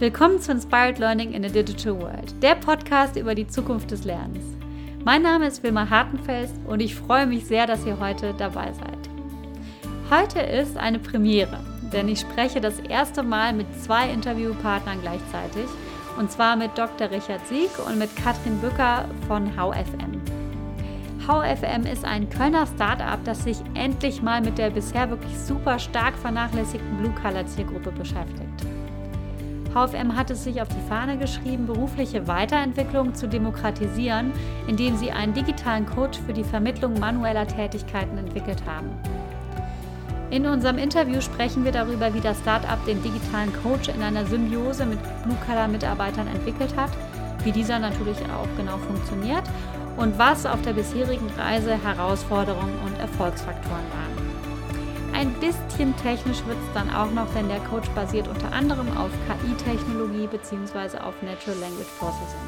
Willkommen zu Inspired Learning in a Digital World, der Podcast über die Zukunft des Lernens. Mein Name ist Wilma Hartenfels und ich freue mich sehr, dass ihr heute dabei seid. Heute ist eine Premiere, denn ich spreche das erste Mal mit zwei Interviewpartnern gleichzeitig, und zwar mit Dr. Richard Sieg und mit Katrin Bücker von HFM. HFM ist ein Kölner Startup, das sich endlich mal mit der bisher wirklich super stark vernachlässigten Blue-Color-Zielgruppe beschäftigt. HFM hat es sich auf die Fahne geschrieben, berufliche Weiterentwicklung zu demokratisieren, indem sie einen digitalen Coach für die Vermittlung manueller Tätigkeiten entwickelt haben. In unserem Interview sprechen wir darüber, wie das Startup den digitalen Coach in einer Symbiose mit Blue-Color-Mitarbeitern entwickelt hat, wie dieser natürlich auch genau funktioniert und was auf der bisherigen Reise Herausforderungen und Erfolgsfaktoren waren. Ein bisschen technisch wird es dann auch noch, denn der Coach basiert unter anderem auf KI-Technologie bzw. auf Natural Language Processing.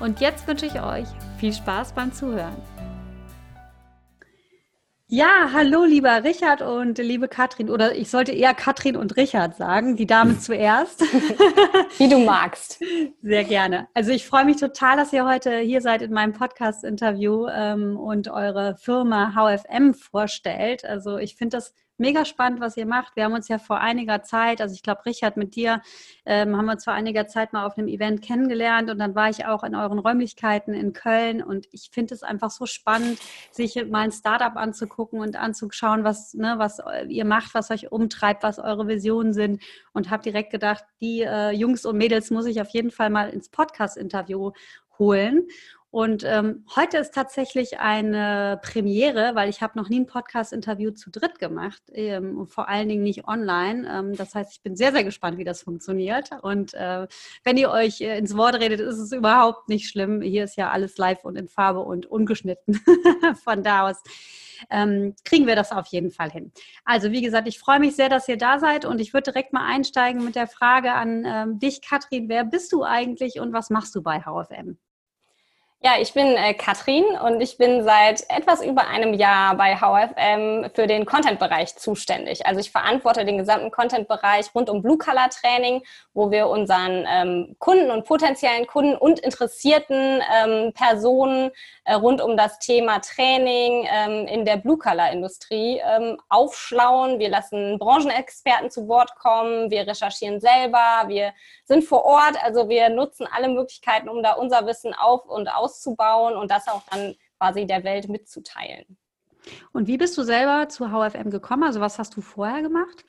Und jetzt wünsche ich euch viel Spaß beim Zuhören. Ja, hallo lieber Richard und liebe Katrin. Oder ich sollte eher Katrin und Richard sagen, die Dame zuerst. Wie du magst. Sehr gerne. Also ich freue mich total, dass ihr heute hier seid in meinem Podcast-Interview ähm, und eure Firma HFM vorstellt. Also ich finde das mega spannend, was ihr macht. Wir haben uns ja vor einiger Zeit, also ich glaube, Richard, mit dir ähm, haben wir uns vor einiger Zeit mal auf einem Event kennengelernt und dann war ich auch in euren Räumlichkeiten in Köln und ich finde es einfach so spannend, sich mal ein Startup anzugucken und anzuschauen, was, ne, was ihr macht, was euch umtreibt, was eure Visionen sind und habe direkt gedacht, die äh, Jungs und Mädels muss ich auf jeden Fall mal ins Podcast-Interview holen. Und ähm, heute ist tatsächlich eine Premiere, weil ich habe noch nie ein Podcast-Interview zu dritt gemacht, ähm, vor allen Dingen nicht online. Ähm, das heißt, ich bin sehr, sehr gespannt, wie das funktioniert. Und äh, wenn ihr euch äh, ins Wort redet, ist es überhaupt nicht schlimm. Hier ist ja alles live und in Farbe und ungeschnitten. Von da aus ähm, kriegen wir das auf jeden Fall hin. Also wie gesagt, ich freue mich sehr, dass ihr da seid und ich würde direkt mal einsteigen mit der Frage an ähm, dich, Katrin. Wer bist du eigentlich und was machst du bei HFM? Ja, ich bin äh, Katrin und ich bin seit etwas über einem Jahr bei HFM für den Content-Bereich zuständig. Also ich verantworte den gesamten Content-Bereich rund um Blue-Color-Training, wo wir unseren ähm, Kunden und potenziellen Kunden und interessierten ähm, Personen äh, rund um das Thema Training ähm, in der Blue-Color-Industrie ähm, aufschlauen. Wir lassen Branchenexperten zu Wort kommen, wir recherchieren selber, wir sind vor Ort, also wir nutzen alle Möglichkeiten, um da unser Wissen auf und aus auszubauen und das auch dann quasi der Welt mitzuteilen. Und wie bist du selber zu HFM gekommen? Also was hast du vorher gemacht?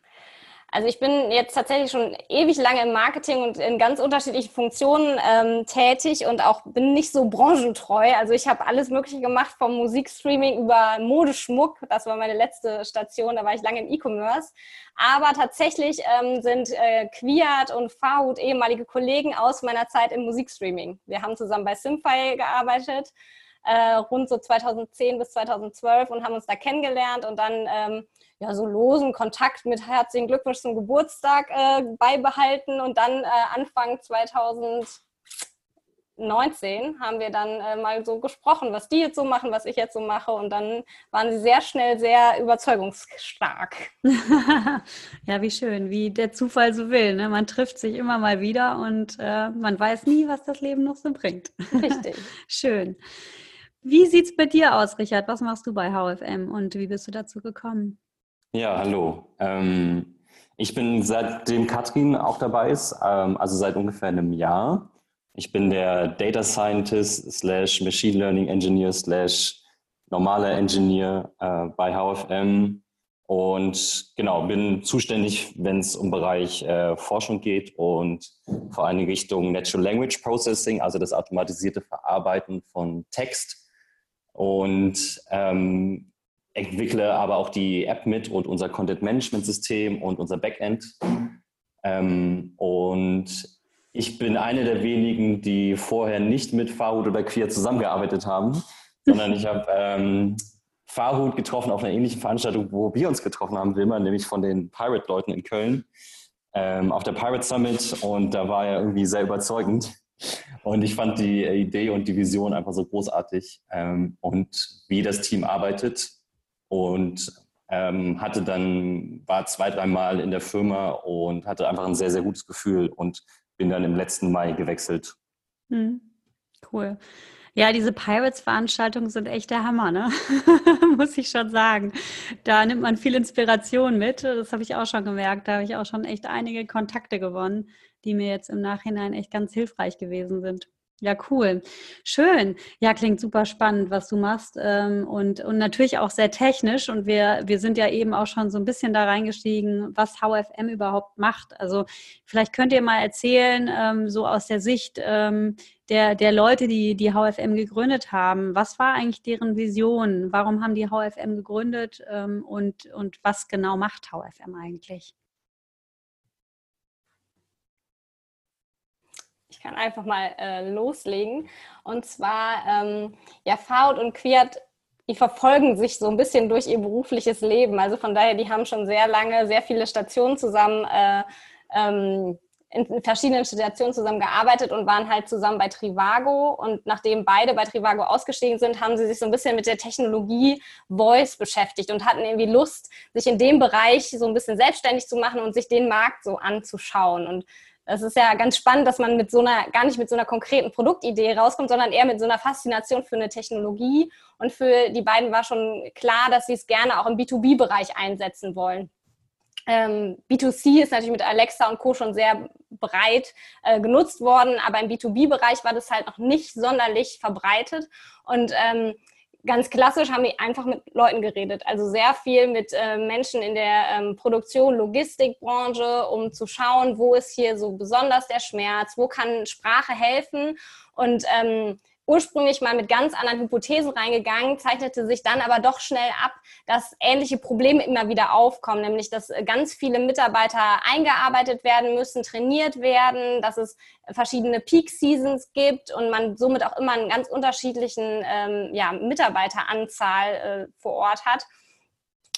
Also ich bin jetzt tatsächlich schon ewig lange im Marketing und in ganz unterschiedlichen Funktionen ähm, tätig und auch bin nicht so branchentreu. Also ich habe alles Mögliche gemacht, vom Musikstreaming über Modeschmuck. Das war meine letzte Station, da war ich lange im E-Commerce. Aber tatsächlich ähm, sind äh, Quiat und Farhut ehemalige Kollegen aus meiner Zeit im Musikstreaming. Wir haben zusammen bei Simfy gearbeitet, äh, rund so 2010 bis 2012 und haben uns da kennengelernt und dann... Ähm, ja, so losen Kontakt mit herzlichen Glückwunsch zum Geburtstag äh, beibehalten und dann äh, Anfang 2019 haben wir dann äh, mal so gesprochen, was die jetzt so machen, was ich jetzt so mache und dann waren sie sehr schnell sehr überzeugungsstark. ja, wie schön, wie der Zufall so will. Ne? Man trifft sich immer mal wieder und äh, man weiß nie, was das Leben noch so bringt. Richtig. schön. Wie sieht es bei dir aus, Richard? Was machst du bei HFM und wie bist du dazu gekommen? Ja, hallo. Ähm, ich bin seitdem Katrin auch dabei ist, ähm, also seit ungefähr einem Jahr. Ich bin der Data Scientist slash Machine Learning Engineer slash normaler Engineer äh, bei HFM und genau, bin zuständig, wenn es um Bereich äh, Forschung geht und vor allem Richtung Natural Language Processing, also das automatisierte Verarbeiten von Text. Und ähm, entwickle aber auch die App mit und unser Content-Management-System und unser Backend. Ähm, und ich bin eine der wenigen, die vorher nicht mit Farhut oder Queer zusammengearbeitet haben, sondern ich habe ähm, Farhut getroffen auf einer ähnlichen Veranstaltung, wo wir uns getroffen haben, Wilma, nämlich von den Pirate-Leuten in Köln ähm, auf der Pirate Summit und da war er irgendwie sehr überzeugend. Und ich fand die Idee und die Vision einfach so großartig ähm, und wie das Team arbeitet und Ähm, hatte dann, war zwei, dreimal in der Firma und hatte einfach ein sehr, sehr gutes Gefühl und bin dann im letzten Mai gewechselt. Hm. Cool. Ja, diese Pirates-Veranstaltungen sind echt der Hammer, ne? Muss ich schon sagen. Da nimmt man viel Inspiration mit. Das habe ich auch schon gemerkt. Da habe ich auch schon echt einige Kontakte gewonnen, die mir jetzt im Nachhinein echt ganz hilfreich gewesen sind. Ja, cool. Schön. Ja, klingt super spannend, was du machst. Ähm, und, und natürlich auch sehr technisch. Und wir, wir sind ja eben auch schon so ein bisschen da reingestiegen, was HFM überhaupt macht. Also vielleicht könnt ihr mal erzählen, ähm, so aus der Sicht ähm, der, der Leute, die die HFM gegründet haben, was war eigentlich deren Vision? Warum haben die HFM gegründet? Und, und was genau macht HFM eigentlich? Ich kann einfach mal äh, loslegen. Und zwar, ähm, ja, Faud und Quiert, die verfolgen sich so ein bisschen durch ihr berufliches Leben. Also von daher, die haben schon sehr lange, sehr viele Stationen zusammen, äh, ähm, in verschiedenen Stationen zusammen gearbeitet und waren halt zusammen bei Trivago. Und nachdem beide bei Trivago ausgestiegen sind, haben sie sich so ein bisschen mit der Technologie Voice beschäftigt und hatten irgendwie Lust, sich in dem Bereich so ein bisschen selbstständig zu machen und sich den Markt so anzuschauen. Und es ist ja ganz spannend, dass man mit so einer, gar nicht mit so einer konkreten Produktidee rauskommt, sondern eher mit so einer Faszination für eine Technologie. Und für die beiden war schon klar, dass sie es gerne auch im B2B-Bereich einsetzen wollen. Ähm, B2C ist natürlich mit Alexa und Co. schon sehr breit äh, genutzt worden, aber im B2B-Bereich war das halt noch nicht sonderlich verbreitet. Und ähm, ganz klassisch haben wir einfach mit Leuten geredet. Also sehr viel mit äh, Menschen in der ähm, Produktion, Logistikbranche, um zu schauen, wo ist hier so besonders der Schmerz, wo kann Sprache helfen. Und ähm, ursprünglich mal mit ganz anderen Hypothesen reingegangen, zeichnete sich dann aber doch schnell ab, dass ähnliche Probleme immer wieder aufkommen, nämlich dass äh, ganz viele Mitarbeiter eingearbeitet werden müssen, trainiert werden, dass es verschiedene Peak Seasons gibt und man somit auch immer einen ganz unterschiedlichen ähm, ja, Mitarbeiteranzahl äh, vor Ort hat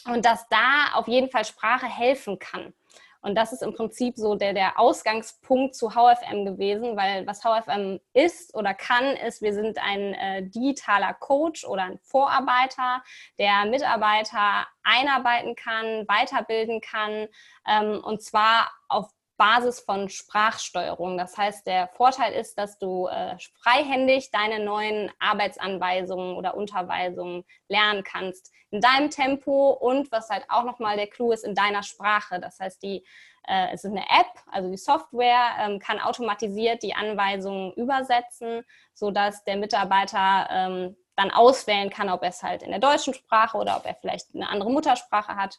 und dass da auf jeden Fall Sprache helfen kann. Und das ist im Prinzip so der, der Ausgangspunkt zu HFM gewesen, weil was HFM ist oder kann, ist, wir sind ein äh, digitaler Coach oder ein Vorarbeiter, der Mitarbeiter einarbeiten kann, weiterbilden kann ähm, und zwar auf Basis von Sprachsteuerung. Das heißt, der Vorteil ist, dass du äh, freihändig deine neuen Arbeitsanweisungen oder Unterweisungen lernen kannst in deinem Tempo und was halt auch nochmal der Clou ist, in deiner Sprache. Das heißt, die, äh, es ist eine App, also die Software ähm, kann automatisiert die Anweisungen übersetzen, sodass der Mitarbeiter ähm, dann auswählen kann, ob er es halt in der deutschen Sprache oder ob er vielleicht eine andere Muttersprache hat.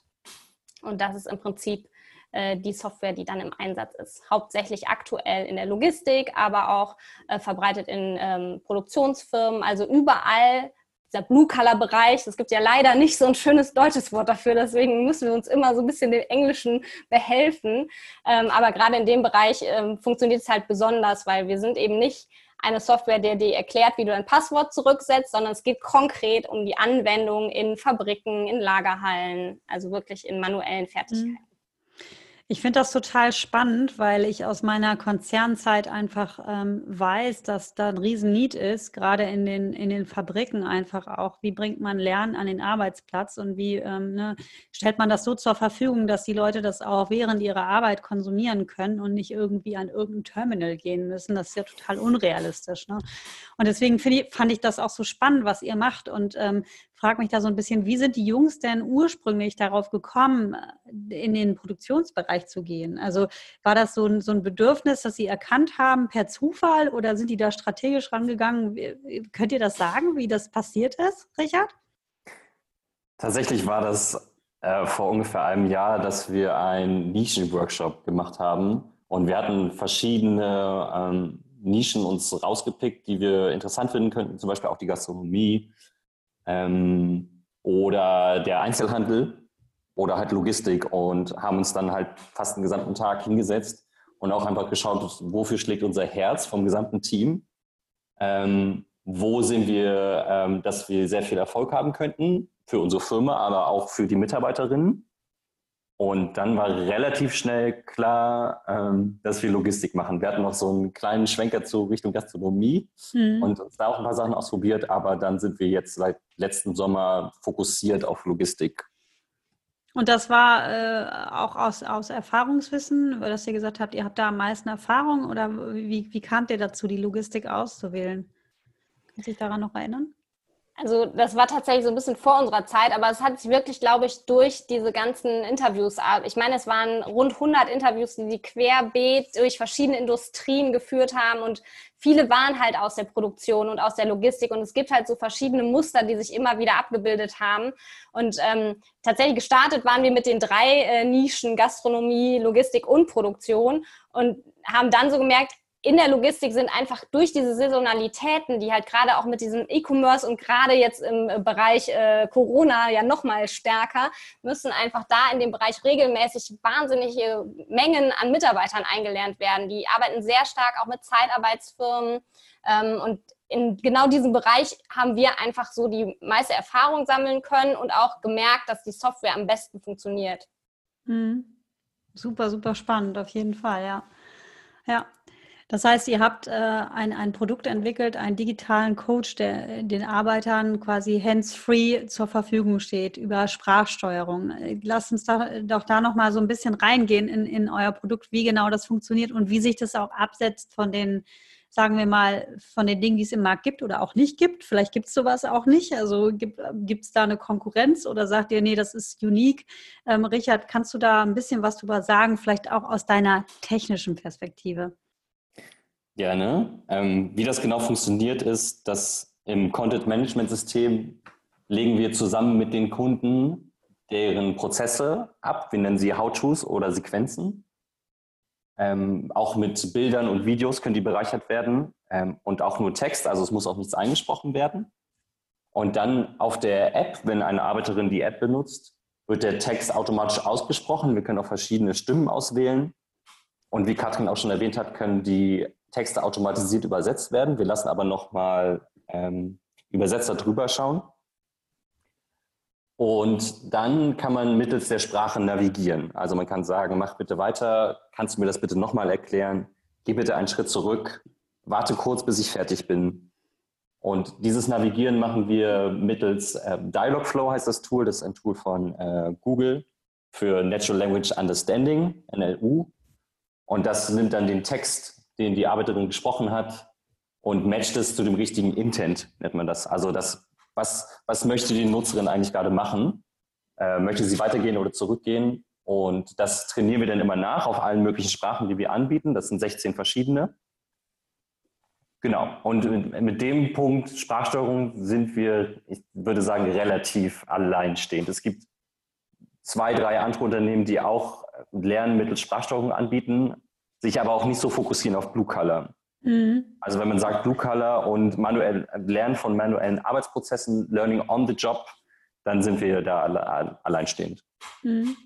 Und das ist im Prinzip äh, die Software, die dann im Einsatz ist. Hauptsächlich aktuell in der Logistik, aber auch äh, verbreitet in ähm, Produktionsfirmen, also überall dieser Blue-Color-Bereich. Es gibt ja leider nicht so ein schönes deutsches Wort dafür, deswegen müssen wir uns immer so ein bisschen den Englischen behelfen. Ähm, aber gerade in dem Bereich ähm, funktioniert es halt besonders, weil wir sind eben nicht eine Software, der dir erklärt, wie du dein Passwort zurücksetzt, sondern es geht konkret um die Anwendung in Fabriken, in Lagerhallen, also wirklich in manuellen Fertigkeiten. Mhm. Ich finde das total spannend, weil ich aus meiner Konzernzeit einfach ähm, weiß, dass da ein Riesen-Need ist, gerade in den, in den Fabriken einfach auch. Wie bringt man Lernen an den Arbeitsplatz und wie ähm, ne, stellt man das so zur Verfügung, dass die Leute das auch während ihrer Arbeit konsumieren können und nicht irgendwie an irgendein Terminal gehen müssen? Das ist ja total unrealistisch. Ne? Und deswegen ich, fand ich das auch so spannend, was ihr macht und ähm, frage mich da so ein bisschen, wie sind die Jungs denn ursprünglich darauf gekommen, in den Produktionsbereich zu gehen? Also war das so ein, so ein Bedürfnis, das sie erkannt haben per Zufall oder sind die da strategisch rangegangen? Könnt ihr das sagen, wie das passiert ist, Richard? Tatsächlich war das äh, vor ungefähr einem Jahr, dass wir einen Nischenworkshop gemacht haben und wir hatten verschiedene ähm, Nischen uns rausgepickt, die wir interessant finden könnten, zum Beispiel auch die Gastronomie, ähm, oder der Einzelhandel oder halt Logistik und haben uns dann halt fast den gesamten Tag hingesetzt und auch einfach geschaut, wofür schlägt unser Herz vom gesamten Team. Ähm, wo sind wir, ähm, dass wir sehr viel Erfolg haben könnten für unsere Firma, aber auch für die Mitarbeiterinnen. Und dann war relativ schnell klar, ähm, dass wir Logistik machen. Wir hatten noch so einen kleinen Schwenker zu Richtung Gastronomie mhm. und uns da auch ein paar Sachen ausprobiert, aber dann sind wir jetzt seit letzten Sommer fokussiert auf Logistik. Und das war äh, auch aus, aus Erfahrungswissen, dass ihr gesagt habt, ihr habt da am meisten Erfahrung oder wie, wie kamt ihr dazu, die Logistik auszuwählen? Kannst du dich daran noch erinnern? Also das war tatsächlich so ein bisschen vor unserer Zeit, aber es hat sich wirklich, glaube ich, durch diese ganzen Interviews, ich meine, es waren rund 100 Interviews, die die querbeet durch verschiedene Industrien geführt haben und viele waren halt aus der Produktion und aus der Logistik und es gibt halt so verschiedene Muster, die sich immer wieder abgebildet haben. Und ähm, tatsächlich gestartet waren wir mit den drei äh, Nischen Gastronomie, Logistik und Produktion und haben dann so gemerkt, in der Logistik sind einfach durch diese Saisonalitäten, die halt gerade auch mit diesem E-Commerce und gerade jetzt im Bereich äh, Corona ja nochmal stärker, müssen einfach da in dem Bereich regelmäßig wahnsinnige Mengen an Mitarbeitern eingelernt werden. Die arbeiten sehr stark auch mit Zeitarbeitsfirmen ähm, und in genau diesem Bereich haben wir einfach so die meiste Erfahrung sammeln können und auch gemerkt, dass die Software am besten funktioniert. Mhm. Super, super spannend, auf jeden Fall, ja. Ja, das heißt, ihr habt äh, ein, ein Produkt entwickelt, einen digitalen Coach, der den Arbeitern quasi hands-free zur Verfügung steht über Sprachsteuerung. Lasst uns da, doch da nochmal so ein bisschen reingehen in, in euer Produkt, wie genau das funktioniert und wie sich das auch absetzt von den, sagen wir mal, von den Dingen, die es im Markt gibt oder auch nicht gibt. Vielleicht gibt es sowas auch nicht. Also gibt es da eine Konkurrenz oder sagt ihr, nee, das ist unique? Ähm, Richard, kannst du da ein bisschen was drüber sagen, vielleicht auch aus deiner technischen Perspektive? Gerne. Ähm, wie das genau funktioniert, ist, dass im Content Management System legen wir zusammen mit den Kunden deren Prozesse ab. Wir nennen sie How-Tos oder Sequenzen. Ähm, auch mit Bildern und Videos können die bereichert werden ähm, und auch nur Text, also es muss auch nichts eingesprochen werden. Und dann auf der App, wenn eine Arbeiterin die App benutzt, wird der Text automatisch ausgesprochen. Wir können auch verschiedene Stimmen auswählen. Und wie Katrin auch schon erwähnt hat, können die Texte automatisiert übersetzt werden. Wir lassen aber nochmal ähm, Übersetzer drüber schauen. Und dann kann man mittels der Sprache navigieren. Also man kann sagen, mach bitte weiter, kannst du mir das bitte nochmal erklären, geh bitte einen Schritt zurück, warte kurz, bis ich fertig bin. Und dieses Navigieren machen wir mittels äh, Dialogflow heißt das Tool, das ist ein Tool von äh, Google für Natural Language Understanding, NLU. Und das nimmt dann den Text den die Arbeiterin gesprochen hat und matcht es zu dem richtigen Intent, nennt man das. Also das, was, was möchte die Nutzerin eigentlich gerade machen? Äh, möchte sie weitergehen oder zurückgehen? Und das trainieren wir dann immer nach auf allen möglichen Sprachen, die wir anbieten. Das sind 16 verschiedene. Genau. Und mit dem Punkt Sprachsteuerung sind wir, ich würde sagen, relativ alleinstehend. Es gibt zwei, drei andere Unternehmen, die auch Lernen mittels Sprachsteuerung anbieten sich aber auch nicht so fokussieren auf Blue Color. Mhm. Also wenn man sagt Blue Color und manuell Lernen von manuellen Arbeitsprozessen, Learning on the Job, dann sind wir da alleinstehend. Mhm.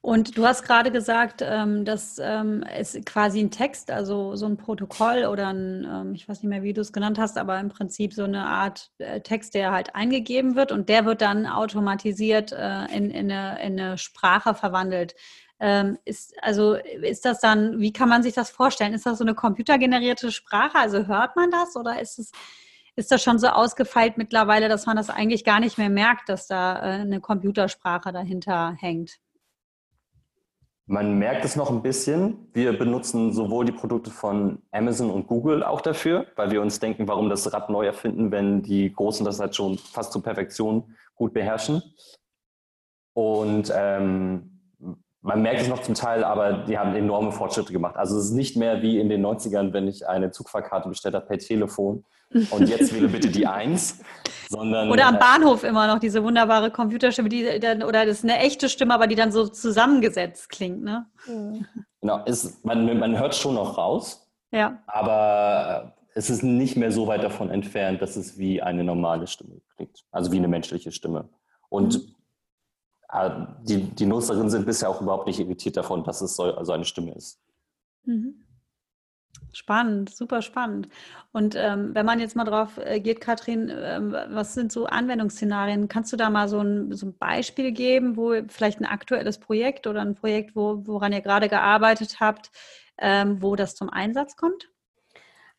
Und du hast gerade gesagt, ähm, dass ähm, es quasi ein Text, also so ein Protokoll oder ein, ähm, ich weiß nicht mehr, wie du es genannt hast, aber im Prinzip so eine Art äh, Text, der halt eingegeben wird und der wird dann automatisiert äh, in, in, eine, in eine Sprache verwandelt. Ähm, ist, also ist das dann, wie kann man sich das vorstellen? Ist das so eine computergenerierte Sprache? Also hört man das oder ist es, ist das schon so ausgefeilt mittlerweile, dass man das eigentlich gar nicht mehr merkt, dass da äh, eine Computersprache dahinter hängt? Man merkt es noch ein bisschen. Wir benutzen sowohl die Produkte von Amazon und Google auch dafür, weil wir uns denken, warum das Rad neu erfinden, wenn die Großen das halt schon fast zur Perfektion gut beherrschen. Und ähm, man merkt es noch zum Teil, aber die haben enorme Fortschritte gemacht. Also es ist nicht mehr wie in den 90ern, wenn ich eine Zugfahrkarte bestellt habe per Telefon und jetzt wähle bitte die Eins. Sondern, oder am äh, Bahnhof immer noch diese wunderbare Computerstimme, die dann, oder das ist eine echte Stimme, aber die dann so zusammengesetzt klingt, ne? Genau, ist, man, man hört schon noch raus, ja. aber es ist nicht mehr so weit davon entfernt, dass es wie eine normale Stimme klingt, also wie eine menschliche Stimme. Und mhm. Die, die Nutzerinnen sind bisher auch überhaupt nicht irritiert davon, dass es so also eine Stimme ist. Mhm. Spannend, super spannend. Und ähm, wenn man jetzt mal drauf äh, geht, Katrin, ähm, was sind so Anwendungsszenarien? Kannst du da mal so ein, so ein, Beispiel geben, wo vielleicht ein aktuelles Projekt oder ein Projekt, wo, woran ihr gerade gearbeitet habt, ähm, wo das zum Einsatz kommt?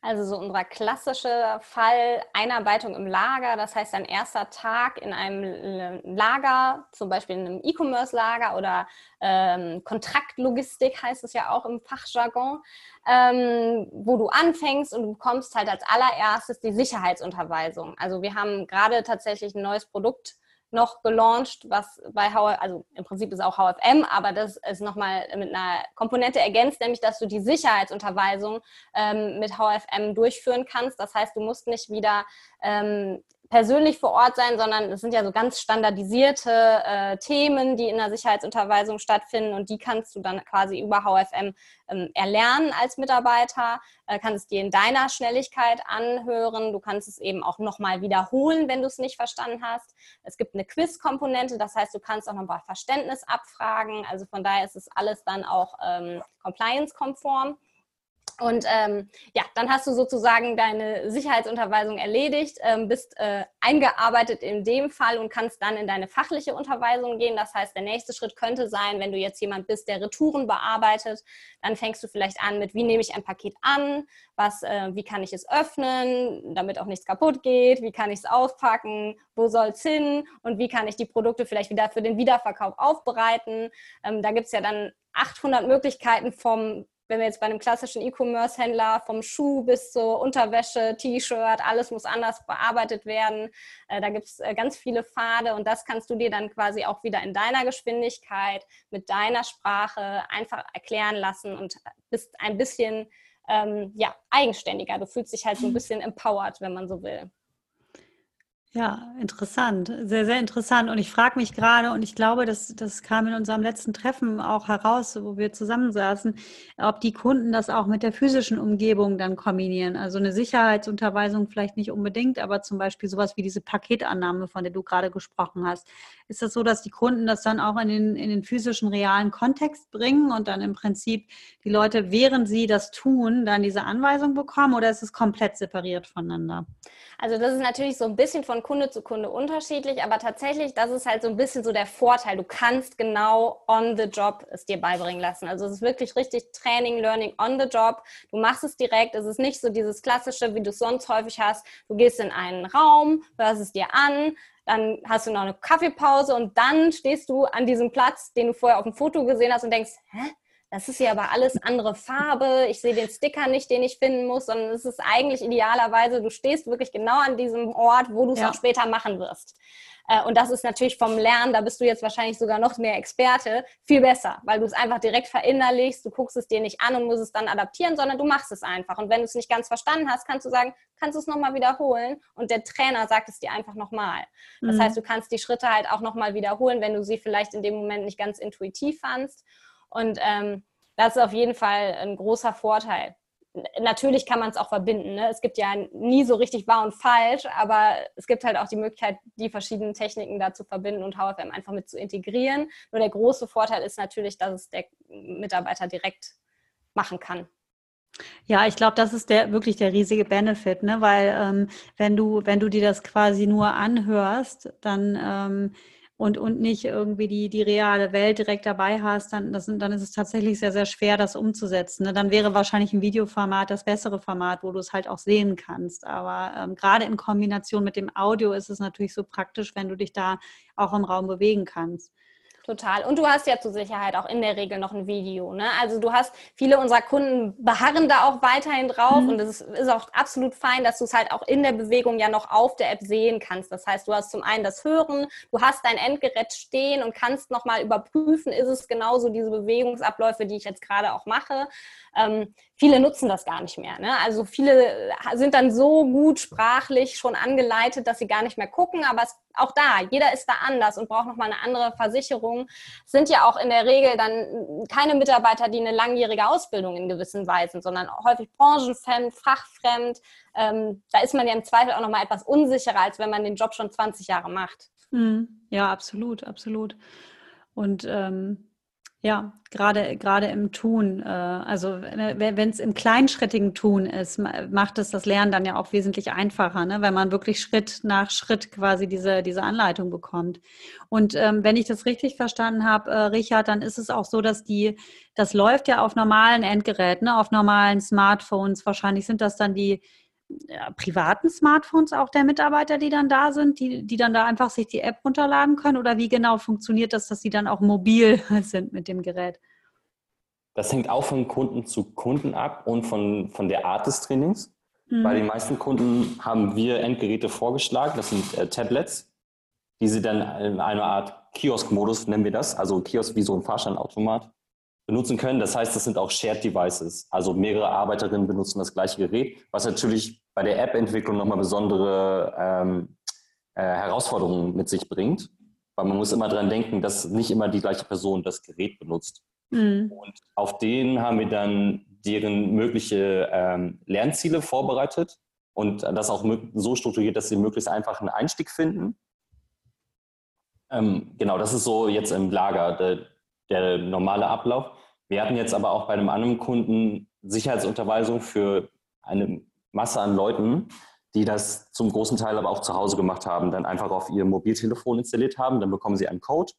Also so unser klassischer Fall Einarbeitung im Lager, das heißt ein erster Tag in einem Lager, zum Beispiel in einem E-Commerce-Lager oder ähm, Kontraktlogistik heißt es ja auch im Fachjargon, ähm, wo du anfängst und du bekommst halt als allererstes die Sicherheitsunterweisung. Also wir haben gerade tatsächlich ein neues Produkt noch gelauncht, was bei HF, also im Prinzip ist auch HFM, aber das ist nochmal mit einer Komponente ergänzt, nämlich dass du die Sicherheitsunterweisung ähm, mit HFM durchführen kannst. Das heißt, du musst nicht wieder ähm, persönlich vor Ort sein, sondern es sind ja so ganz standardisierte äh, Themen, die in der Sicherheitsunterweisung stattfinden und die kannst du dann quasi über HFM ähm, erlernen als Mitarbeiter, äh, kannst es dir in deiner Schnelligkeit anhören, du kannst es eben auch nochmal wiederholen, wenn du es nicht verstanden hast. Es gibt eine Quiz-Komponente, das heißt, du kannst auch nochmal Verständnis abfragen, also von daher ist es alles dann auch ähm, compliance-konform. Und ähm, ja, dann hast du sozusagen deine Sicherheitsunterweisung erledigt, ähm, bist äh, eingearbeitet in dem Fall und kannst dann in deine fachliche Unterweisung gehen. Das heißt, der nächste Schritt könnte sein, wenn du jetzt jemand bist, der Retouren bearbeitet, dann fängst du vielleicht an mit, wie nehme ich ein Paket an, was, äh, wie kann ich es öffnen, damit auch nichts kaputt geht, wie kann ich es auspacken, wo soll es hin und wie kann ich die Produkte vielleicht wieder für den Wiederverkauf aufbereiten. Ähm, da gibt es ja dann 800 Möglichkeiten vom wenn wir jetzt bei einem klassischen E-Commerce-Händler vom Schuh bis zur Unterwäsche, T-Shirt, alles muss anders bearbeitet werden. Äh, da gibt es äh, ganz viele Pfade und das kannst du dir dann quasi auch wieder in deiner Geschwindigkeit, mit deiner Sprache einfach erklären lassen und bist ein bisschen ähm, ja, eigenständiger. Du fühlst dich halt so ein bisschen empowered, wenn man so will. Ja, interessant, sehr, sehr interessant. Und ich frage mich gerade, und ich glaube, das, das kam in unserem letzten Treffen auch heraus, wo wir zusammensaßen, ob die Kunden das auch mit der physischen Umgebung dann kombinieren. Also eine Sicherheitsunterweisung vielleicht nicht unbedingt, aber zum Beispiel sowas wie diese Paketannahme, von der du gerade gesprochen hast. Ist das so, dass die Kunden das dann auch in den, in den physischen, realen Kontext bringen und dann im Prinzip die Leute, während sie das tun, dann diese Anweisung bekommen oder ist es komplett separiert voneinander? Also das ist natürlich so ein bisschen von Kunde zu Kunde unterschiedlich, aber tatsächlich, das ist halt so ein bisschen so der Vorteil. Du kannst genau on the job es dir beibringen lassen. Also es ist wirklich richtig Training, Learning on the job. Du machst es direkt. Es ist nicht so dieses klassische, wie du es sonst häufig hast. Du gehst in einen Raum, hörst es dir an, dann hast du noch eine Kaffeepause und dann stehst du an diesem Platz, den du vorher auf dem Foto gesehen hast und denkst, hä? Das ist ja aber alles andere Farbe, ich sehe den Sticker nicht, den ich finden muss, sondern es ist eigentlich idealerweise, du stehst wirklich genau an diesem Ort, wo du es ja. auch später machen wirst. Äh, und das ist natürlich vom Lernen, da bist du jetzt wahrscheinlich sogar noch mehr Experte, viel besser, weil du es einfach direkt verinnerlichst, du guckst es dir nicht an und musst es dann adaptieren, sondern du machst es einfach. Und wenn du es nicht ganz verstanden hast, kannst du sagen, kannst du es nochmal wiederholen und der Trainer sagt es dir einfach nochmal. Das mhm. heißt, du kannst die Schritte halt auch nochmal wiederholen, wenn du sie vielleicht in dem Moment nicht ganz intuitiv fandst. Und ähm, das ist auf jeden Fall ein großer Vorteil natürlich kann man es auch verbinden. Ne? Es gibt ja nie so richtig wahr und falsch, aber es gibt halt auch die Möglichkeit, die verschiedenen Techniken da zu verbinden und HFM einfach mit zu integrieren. Nur der große Vorteil ist natürlich, dass es der Mitarbeiter direkt machen kann. Ja, ich glaube, das ist der wirklich der riesige Benefit, ne? Weil ähm, wenn du, wenn du dir das quasi nur anhörst, dann ähm, und, und nicht irgendwie die, die reale Welt direkt dabei hast, dann, das, dann ist es tatsächlich sehr, sehr schwer, das umzusetzen. Ne? Dann wäre wahrscheinlich ein Videoformat das bessere Format, wo du es halt auch sehen kannst. Aber ähm, gerade in Kombination mit dem Audio ist es natürlich so praktisch, wenn du dich da auch im Raum bewegen kannst. Total. Und du hast ja zur Sicherheit auch in der Regel noch ein Video. Ne? Also du hast viele unserer Kunden beharren da auch weiterhin drauf mhm. und es ist auch absolut fein, dass du es halt auch in der Bewegung ja noch auf der App sehen kannst. Das heißt, du hast zum einen das Hören, du hast dein Endgerät stehen und kannst nochmal überprüfen, ist es genauso diese Bewegungsabläufe, die ich jetzt gerade auch mache. Ähm, viele nutzen das gar nicht mehr. Ne? Also viele sind dann so gut sprachlich schon angeleitet, dass sie gar nicht mehr gucken. Aber es, auch da, jeder ist da anders und braucht nochmal eine andere Versicherung. Sind ja auch in der Regel dann keine Mitarbeiter, die eine langjährige Ausbildung in gewissen Weisen, sondern häufig branchenfremd, fachfremd. Ähm, da ist man ja im Zweifel auch nochmal etwas unsicherer, als wenn man den Job schon 20 Jahre macht. Hm. Ja, absolut, absolut. Und ähm Ja, gerade gerade im Tun, äh, also wenn es im kleinschrittigen Tun ist, macht es das Lernen dann ja auch wesentlich einfacher, ne? wenn man wirklich Schritt nach Schritt quasi diese diese Anleitung bekommt. Und ähm, wenn ich das richtig verstanden habe, äh, Richard, dann ist es auch so, dass die das läuft ja auf normalen Endgeräten, ne? auf normalen Smartphones. Wahrscheinlich sind das dann die ja, privaten Smartphones auch der Mitarbeiter, die dann da sind, die, die dann da einfach sich die App runterladen können? Oder wie genau funktioniert das, dass sie dann auch mobil sind mit dem Gerät? Das hängt auch von Kunden zu Kunden ab und von, von der Art des Trainings. Mhm. Bei den meisten Kunden haben wir Endgeräte vorgeschlagen, das sind äh, Tablets, die sie dann in einer Art Kiosk-Modus, nennen wir das, also Kiosk wie so ein Fahrstandautomat, benutzen können. Das heißt, das sind auch Shared Devices. Also mehrere Arbeiterinnen benutzen das gleiche Gerät, was natürlich bei der App-Entwicklung nochmal besondere ähm, äh, Herausforderungen mit sich bringt. Weil man muss immer dran denken, dass nicht immer die gleiche Person das Gerät benutzt. Mhm. Und auf denen haben wir dann deren mögliche ähm, Lernziele vorbereitet und das auch so strukturiert, dass sie möglichst einfach einen Einstieg finden. Ähm, genau, das ist so jetzt im Lager der, normale Ablauf. Wir hatten jetzt aber auch bei einem anderen Kunden Sicherheitsunterweisung für eine Masse an Leuten, die das zum großen Teil aber auch zu Hause gemacht haben, dann einfach auf ihr Mobiltelefon installiert haben. Dann bekommen sie einen Code.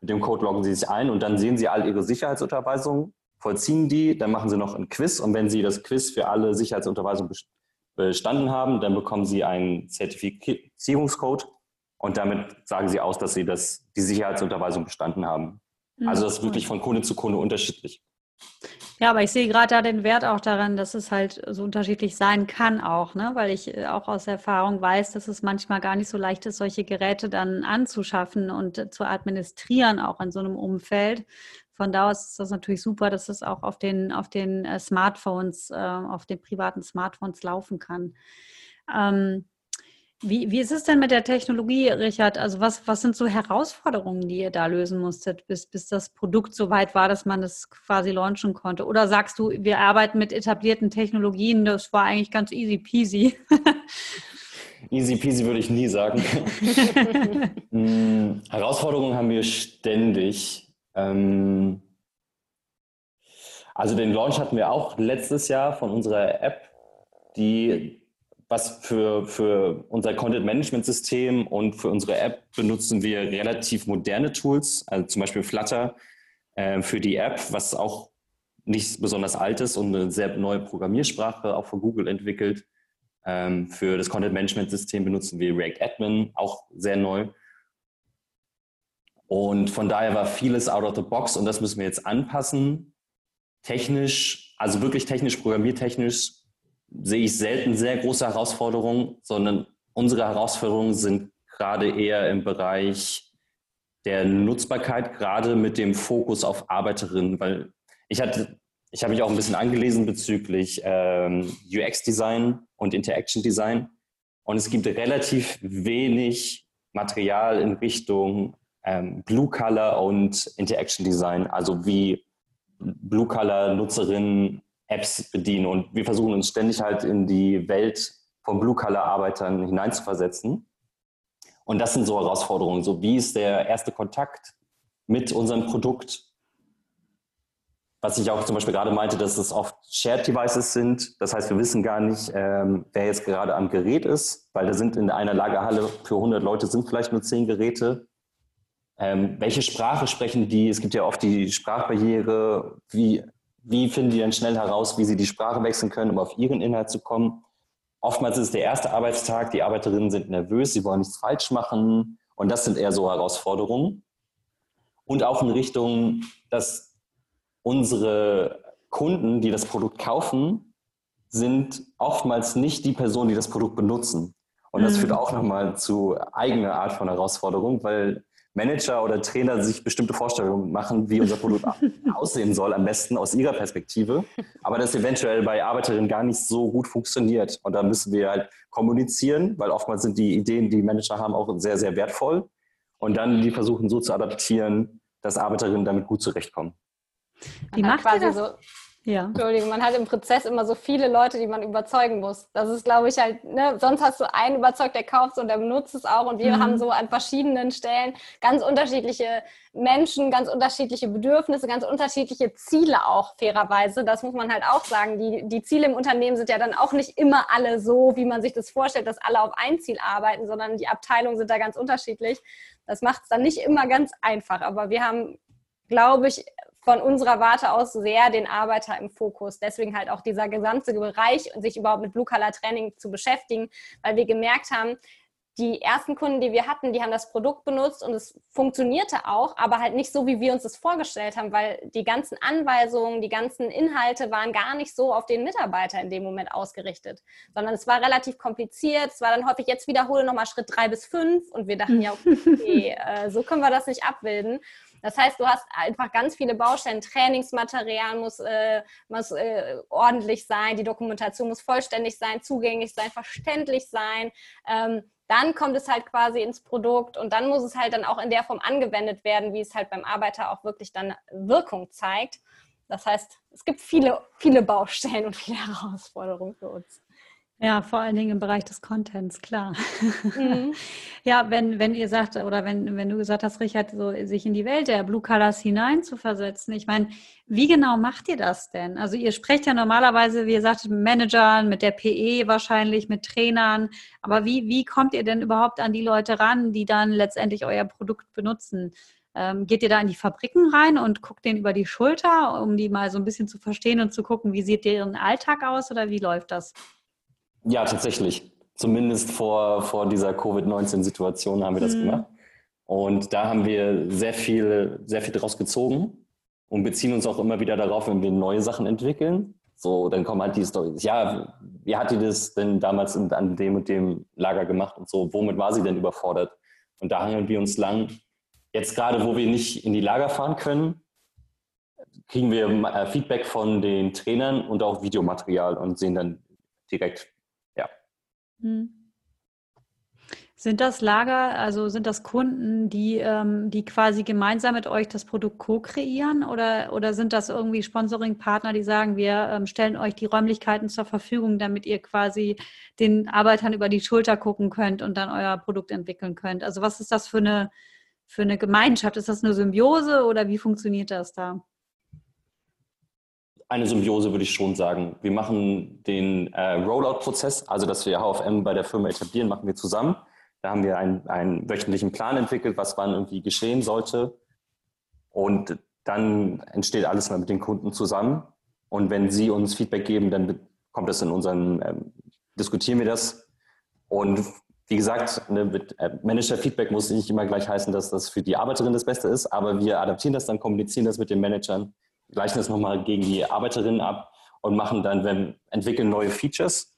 Mit dem Code loggen sie sich ein und dann sehen sie all ihre Sicherheitsunterweisungen, vollziehen die, dann machen sie noch ein Quiz und wenn sie das Quiz für alle Sicherheitsunterweisungen bestanden haben, dann bekommen sie einen Zertifizierungscode und damit sagen sie aus, dass sie das, die Sicherheitsunterweisung bestanden haben. Also das ist wirklich von Kunde zu Kunde unterschiedlich. Ja, aber ich sehe gerade da den Wert auch daran, dass es halt so unterschiedlich sein kann auch, ne? weil ich äh, auch aus Erfahrung weiß, dass es manchmal gar nicht so leicht ist, solche Geräte dann anzuschaffen und äh, zu administrieren, auch in so einem Umfeld. Von da aus ist das natürlich super, dass es auch auf den, auf den äh, Smartphones, auf den privaten Smartphones laufen kann. Ähm, wie, wie ist es denn mit der Technologie, Richard? Also was, was sind so Herausforderungen, die ihr da lösen musstet, bis, bis das Produkt so weit war, dass man es quasi launchen konnte? Oder sagst du, wir arbeiten mit etablierten Technologien, das war eigentlich ganz easy peasy? easy peasy würde ich nie sagen. hm, Herausforderungen haben wir ständig. Ähm, also den Launch hatten wir auch letztes Jahr von unserer App, die was für, für unser Content-Management-System und für unsere App benutzen wir relativ moderne Tools, also zum Beispiel Flutter äh, für die App, was auch nicht besonders alt ist und eine sehr neue Programmiersprache auch von Google entwickelt. Ähm, für das Content-Management-System benutzen wir React Admin, auch sehr neu. Und von daher war vieles out of the box und das müssen wir jetzt anpassen. Technisch, also wirklich technisch, programmiertechnisch sehe ich selten sehr große Herausforderungen, sondern unsere Herausforderungen sind gerade eher im Bereich der Nutzbarkeit, gerade mit dem Fokus auf Arbeiterinnen, weil ich hatte, ich habe mich auch ein bisschen angelesen bezüglich ähm, UX-Design und Interaction-Design. Und es gibt relativ wenig Material in Richtung ähm, Blue Color und Interaction Design, also wie Blue Color Nutzerinnen Apps bedienen. Und wir versuchen uns ständig halt in die Welt von Blue-Color-Arbeitern hineinzuversetzen. Und das sind so Herausforderungen. So, wie ist der erste Kontakt mit unserem Produkt? Was ich auch zum Beispiel gerade meinte, dass es oft Shared Devices sind. Das heißt, wir wissen gar nicht, ähm, wer jetzt gerade am Gerät ist, weil da sind in einer Lagerhalle für 100 Leute sind vielleicht nur 10 Geräte. Ähm, welche Sprache sprechen die? Es gibt ja oft die Sprachbarriere. Wie wie finden die dann schnell heraus, wie sie die Sprache wechseln können, um auf ihren Inhalt zu kommen? Oftmals ist es der erste Arbeitstag, die Arbeiterinnen sind nervös, sie wollen nichts falsch machen und das sind eher so Herausforderungen. Und auch in Richtung, dass unsere Kunden, die das Produkt kaufen, sind oftmals nicht die Personen, die das Produkt benutzen. Und das mhm. führt auch nochmal zu eigener Art von Herausforderung, weil Manager oder Trainer sich bestimmte Vorstellungen machen, wie unser Produkt aussehen soll, am besten aus ihrer Perspektive, aber das eventuell bei Arbeiterinnen gar nicht so gut funktioniert. Und da müssen wir halt kommunizieren, weil oftmals sind die Ideen, die Manager haben, auch sehr, sehr wertvoll. Und dann die versuchen so zu adaptieren, dass Arbeiterinnen damit gut zurechtkommen. Wie macht ihr das? So Ja. Entschuldigung, man hat im Prozess immer so viele Leute, die man überzeugen muss. Das ist, glaube ich, halt, ne, sonst hast du einen überzeugt, der kauft es und der benutzt es auch. Und wir mhm. haben so an verschiedenen Stellen ganz unterschiedliche Menschen, ganz unterschiedliche Bedürfnisse, ganz unterschiedliche Ziele auch, fairerweise. Das muss man halt auch sagen. Die, die Ziele im Unternehmen sind ja dann auch nicht immer alle so, wie man sich das vorstellt, dass alle auf ein Ziel arbeiten, sondern die Abteilungen sind da ganz unterschiedlich. Das macht es dann nicht immer ganz einfach. Aber wir haben, glaube ich, von unserer Warte aus sehr den Arbeiter im Fokus. Deswegen halt auch dieser gesamte Bereich und sich überhaupt mit Blue Color Training zu beschäftigen, weil wir gemerkt haben, die ersten Kunden, die wir hatten, die haben das Produkt benutzt und es funktionierte auch, aber halt nicht so, wie wir uns das vorgestellt haben, weil die ganzen Anweisungen, die ganzen Inhalte waren gar nicht so auf den Mitarbeiter in dem Moment ausgerichtet, sondern es war relativ kompliziert. Es war dann häufig, jetzt wiederhole nochmal Schritt drei bis fünf und wir dachten ja, okay, äh, so können wir das nicht abbilden. Das heißt, du hast einfach ganz viele Baustellen. Trainingsmaterial muss, äh, muss äh, ordentlich sein, die Dokumentation muss vollständig sein, zugänglich sein, verständlich sein. Ähm, dann kommt es halt quasi ins Produkt und dann muss es halt dann auch in der Form angewendet werden, wie es halt beim Arbeiter auch wirklich dann Wirkung zeigt. Das heißt, es gibt viele, viele Baustellen und viele Herausforderungen für uns. Ja, vor allen Dingen im Bereich des Contents, klar. Mhm. ja, wenn, wenn ihr sagt, oder wenn, wenn du gesagt hast, Richard, so sich in die Welt der Blue Colors hinein zu versetzen, ich meine, wie genau macht ihr das denn? Also ihr sprecht ja normalerweise, wie ihr sagt, mit Managern, mit der PE wahrscheinlich, mit Trainern, aber wie, wie kommt ihr denn überhaupt an die Leute ran, die dann letztendlich euer Produkt benutzen? Ähm, geht ihr da in die Fabriken rein und guckt denen über die Schulter, um die mal so ein bisschen zu verstehen und zu gucken, wie sieht deren Alltag aus oder wie läuft das? Ja, tatsächlich. Zumindest vor, vor dieser Covid-19-Situation haben wir das mhm. gemacht. Und da haben wir sehr viel, sehr viel draus gezogen und beziehen uns auch immer wieder darauf, wenn wir neue Sachen entwickeln. So, dann kommen halt die Storys. Ja, wie hat die das denn damals an dem und dem Lager gemacht und so? Womit war sie denn überfordert? Und da hangeln wir uns lang. Jetzt gerade, wo wir nicht in die Lager fahren können, kriegen wir äh, Feedback von den Trainern und auch Videomaterial und sehen dann direkt, hm. Sind das Lager, also sind das Kunden, die, ähm, die quasi gemeinsam mit euch das Produkt co-kreieren oder, oder sind das irgendwie Sponsoring-Partner, die sagen, wir ähm, stellen euch die Räumlichkeiten zur Verfügung, damit ihr quasi den Arbeitern über die Schulter gucken könnt und dann euer Produkt entwickeln könnt? Also was ist das für eine, für eine Gemeinschaft? Ist das eine Symbiose oder wie funktioniert das da? Eine Symbiose, würde ich schon sagen. Wir machen den äh, Rollout-Prozess, also dass wir HFM bei der Firma etablieren, machen wir zusammen. Da haben wir einen, einen wöchentlichen Plan entwickelt, was wann irgendwie geschehen sollte. Und dann entsteht alles mal mit den Kunden zusammen. Und wenn sie uns Feedback geben, dann kommt das in unseren, ähm, diskutieren wir das. Und wie gesagt, ne, äh, Manager-Feedback muss nicht immer gleich heißen, dass das für die Arbeiterin das Beste ist, aber wir adaptieren das dann, kommunizieren das mit den Managern gleichen das nochmal gegen die Arbeiterinnen ab und machen dann, wenn entwickeln neue Features.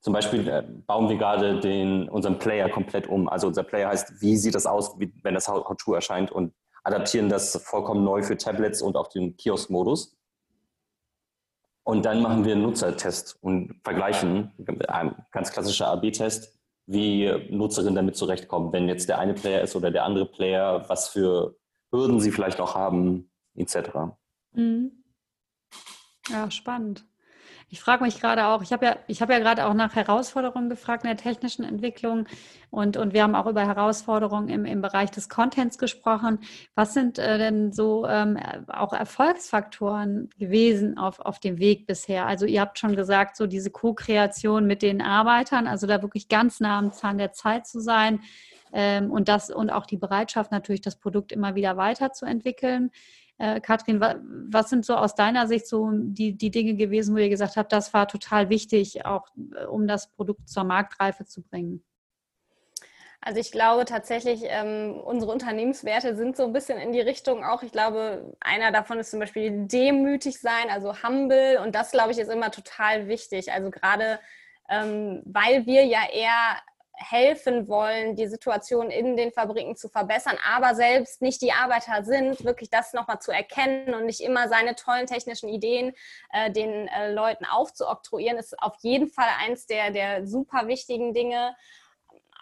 Zum Beispiel äh, bauen wir gerade den, unseren Player komplett um. Also unser Player heißt, wie sieht das aus, wie, wenn das How To erscheint und adaptieren das vollkommen neu für Tablets und auch den Kiosk-Modus. Und dann machen wir einen Nutzertest und vergleichen, ein ganz klassischer AB-Test, wie Nutzerinnen damit zurechtkommen, wenn jetzt der eine Player ist oder der andere Player, was für Hürden sie vielleicht auch haben, etc. Mhm. Ja, spannend. Ich frage mich gerade auch, ich habe ja, ich habe ja gerade auch nach Herausforderungen gefragt in der technischen Entwicklung und, und wir haben auch über Herausforderungen im, im Bereich des Contents gesprochen. Was sind äh, denn so ähm, auch Erfolgsfaktoren gewesen auf, auf dem Weg bisher? Also ihr habt schon gesagt, so diese Co-Kreation mit den Arbeitern, also da wirklich ganz nah am Zahn der Zeit zu sein ähm, und das und auch die Bereitschaft natürlich, das Produkt immer wieder weiterzuentwickeln. Äh, Katrin, was sind so aus deiner Sicht so die, die Dinge gewesen, wo ihr gesagt habt, das war total wichtig, auch äh, um das Produkt zur Marktreife zu bringen? Also ich glaube tatsächlich, ähm, unsere Unternehmenswerte sind so ein bisschen in die Richtung auch. Ich glaube, einer davon ist zum Beispiel demütig sein, also humble. Und das, glaube ich, ist immer total wichtig. Also gerade ähm, weil wir ja eher helfen wollen, die Situation in den Fabriken zu verbessern, aber selbst nicht die Arbeiter sind, wirklich das nochmal zu erkennen und nicht immer seine tollen technischen Ideen äh, den äh, Leuten aufzuoktroyieren, ist auf jeden Fall eins der, der super wichtigen Dinge.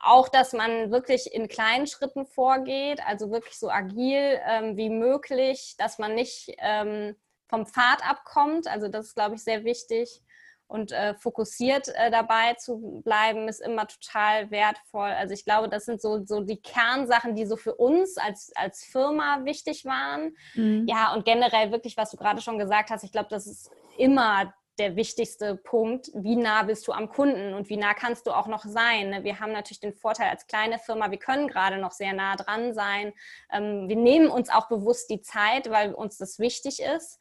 Auch, dass man wirklich in kleinen Schritten vorgeht, also wirklich so agil ähm, wie möglich, dass man nicht ähm, vom Pfad abkommt. Also das ist, glaube ich, sehr wichtig. Und äh, fokussiert äh, dabei zu bleiben, ist immer total wertvoll. Also ich glaube, das sind so, so die Kernsachen, die so für uns als, als Firma wichtig waren. Mhm. Ja, und generell wirklich, was du gerade schon gesagt hast, ich glaube, das ist immer der wichtigste Punkt, wie nah bist du am Kunden und wie nah kannst du auch noch sein. Ne? Wir haben natürlich den Vorteil als kleine Firma, wir können gerade noch sehr nah dran sein. Ähm, wir nehmen uns auch bewusst die Zeit, weil uns das wichtig ist.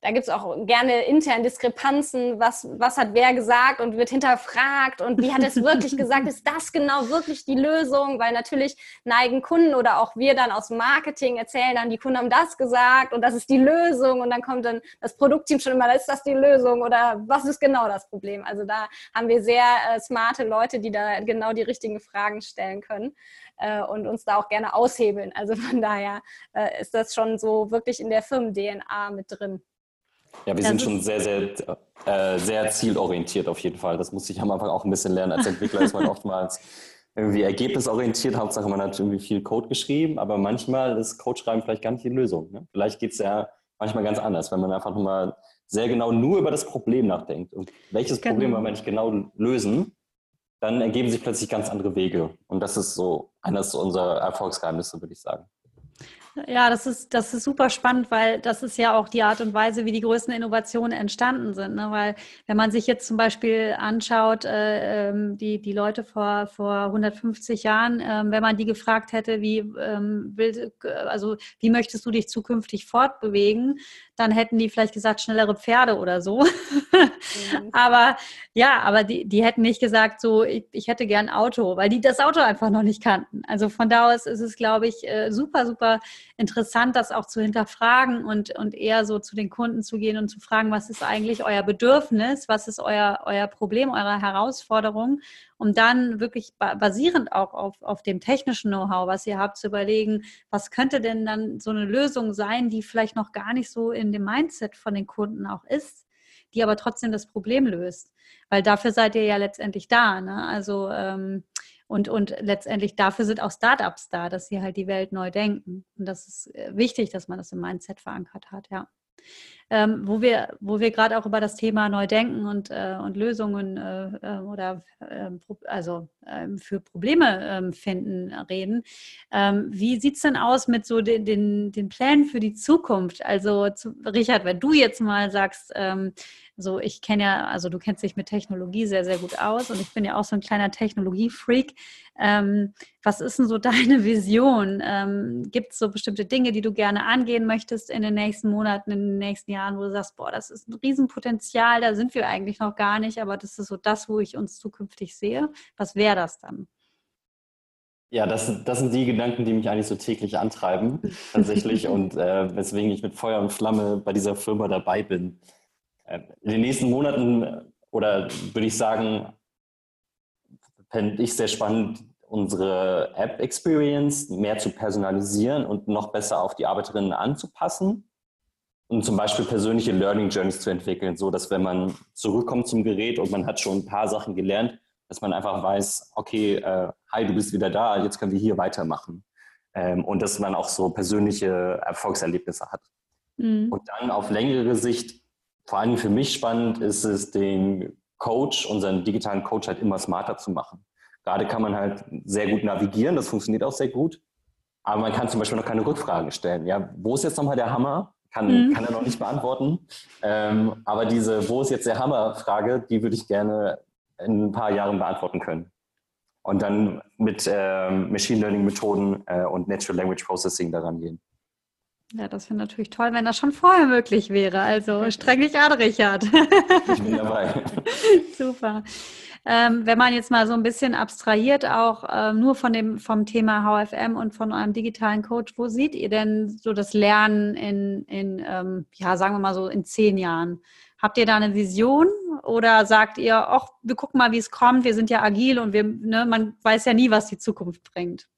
Da gibt es auch gerne intern Diskrepanzen, was, was hat wer gesagt und wird hinterfragt und wie hat es wirklich gesagt, ist das genau wirklich die Lösung? Weil natürlich neigen Kunden oder auch wir dann aus Marketing erzählen dann, die Kunden haben das gesagt und das ist die Lösung und dann kommt dann das Produktteam schon immer, ist das die Lösung oder was ist genau das Problem? Also da haben wir sehr äh, smarte Leute, die da genau die richtigen Fragen stellen können äh, und uns da auch gerne aushebeln. Also von daher äh, ist das schon so wirklich in der Firmen-DNA mit drin. Ja, wir das sind schon sehr, sehr, äh, sehr zielorientiert auf jeden Fall. Das muss ich am Anfang auch ein bisschen lernen. Als Entwickler ist man oftmals irgendwie ergebnisorientiert. Hauptsache, man hat irgendwie viel Code geschrieben, aber manchmal ist Code-Schreiben vielleicht gar nicht die Lösung. Ne? Vielleicht geht es ja manchmal ganz anders, wenn man einfach mal sehr genau nur über das Problem nachdenkt. Und welches genau. Problem wollen wir nicht genau lösen, dann ergeben sich plötzlich ganz andere Wege. Und das ist so eines unserer Erfolgsgeheimnisse, würde ich sagen. Ja, das ist, das ist super spannend, weil das ist ja auch die Art und Weise, wie die größten Innovationen entstanden sind. Ne? Weil wenn man sich jetzt zum Beispiel anschaut, äh, ähm, die, die Leute vor, vor 150 Jahren, äh, wenn man die gefragt hätte, wie, ähm, will, also, wie möchtest du dich zukünftig fortbewegen, dann hätten die vielleicht gesagt, schnellere Pferde oder so. Mhm. aber ja, aber die, die hätten nicht gesagt, so, ich, ich hätte gern Auto, weil die das Auto einfach noch nicht kannten. Also von da aus ist es, glaube ich, äh, super, super interessant, das auch zu hinterfragen und, und eher so zu den Kunden zu gehen und zu fragen, was ist eigentlich euer Bedürfnis, was ist euer, euer Problem, eure Herausforderung um dann wirklich basierend auch auf, auf dem technischen Know-how, was ihr habt, zu überlegen, was könnte denn dann so eine Lösung sein, die vielleicht noch gar nicht so in dem Mindset von den Kunden auch ist, die aber trotzdem das Problem löst. Weil dafür seid ihr ja letztendlich da. Ne? Also ähm, und, und letztendlich dafür sind auch Startups da, dass sie halt die Welt neu denken. Und das ist äh, wichtig, dass man das im Mindset verankert hat, ja ähm, wo wir, wo wir gerade auch über das Thema Neudenken und, äh, und Lösungen äh, äh oder ähm, also ähm, für Probleme ähm, finden reden. Ähm, wie sieht es denn aus mit so den, den, den Plänen für die Zukunft? Also zu, Richard, wenn du jetzt mal sagst, ähm, so ich kenne ja, also du kennst dich mit Technologie sehr, sehr gut aus und ich bin ja auch so ein kleiner Technologiefreak. Ähm, was ist denn so deine Vision? Ähm, Gibt es so bestimmte Dinge, die du gerne angehen möchtest in den nächsten Monaten, in den nächsten Jahren, wo du sagst, boah, das ist ein Riesenpotenzial, da sind wir eigentlich noch gar nicht, aber das ist so das, wo ich uns zukünftig sehe. Was wäre das dann? Ja, das, das sind die Gedanken, die mich eigentlich so täglich antreiben, tatsächlich, und äh, weswegen ich mit Feuer und Flamme bei dieser Firma dabei bin. Äh, in den nächsten Monaten oder würde ich sagen, fände ich sehr spannend, unsere App-Experience mehr zu personalisieren und noch besser auf die Arbeiterinnen anzupassen und zum Beispiel persönliche Learning Journeys zu entwickeln, so dass wenn man zurückkommt zum Gerät und man hat schon ein paar Sachen gelernt, dass man einfach weiß, okay, äh, hi, du bist wieder da, jetzt können wir hier weitermachen. Ähm, und dass man auch so persönliche Erfolgserlebnisse hat. Mhm. Und dann auf längere Sicht, vor allem für mich spannend, ist es, den Coach, unseren digitalen Coach halt immer smarter zu machen. Gerade kann man halt sehr gut navigieren, das funktioniert auch sehr gut. Aber man kann zum Beispiel noch keine Rückfragen stellen. Ja, wo ist jetzt nochmal der Hammer? Kann, mhm. kann er noch nicht beantworten. Ähm, aber diese Wo ist jetzt der Hammer-Frage, die würde ich gerne in ein paar Jahren beantworten können. Und dann mit äh, Machine Learning-Methoden äh, und Natural Language Processing daran gehen. Ja, das wäre natürlich toll, wenn das schon vorher möglich wäre. Also streng dich an, Richard. Ich bin dabei. Super. Ähm, wenn man jetzt mal so ein bisschen abstrahiert, auch äh, nur von dem, vom Thema HFM und von einem digitalen Coach, wo seht ihr denn so das Lernen in, in ähm, ja, sagen wir mal so in zehn Jahren? Habt ihr da eine Vision oder sagt ihr, ach, wir gucken mal, wie es kommt, wir sind ja agil und wir, ne, man weiß ja nie, was die Zukunft bringt?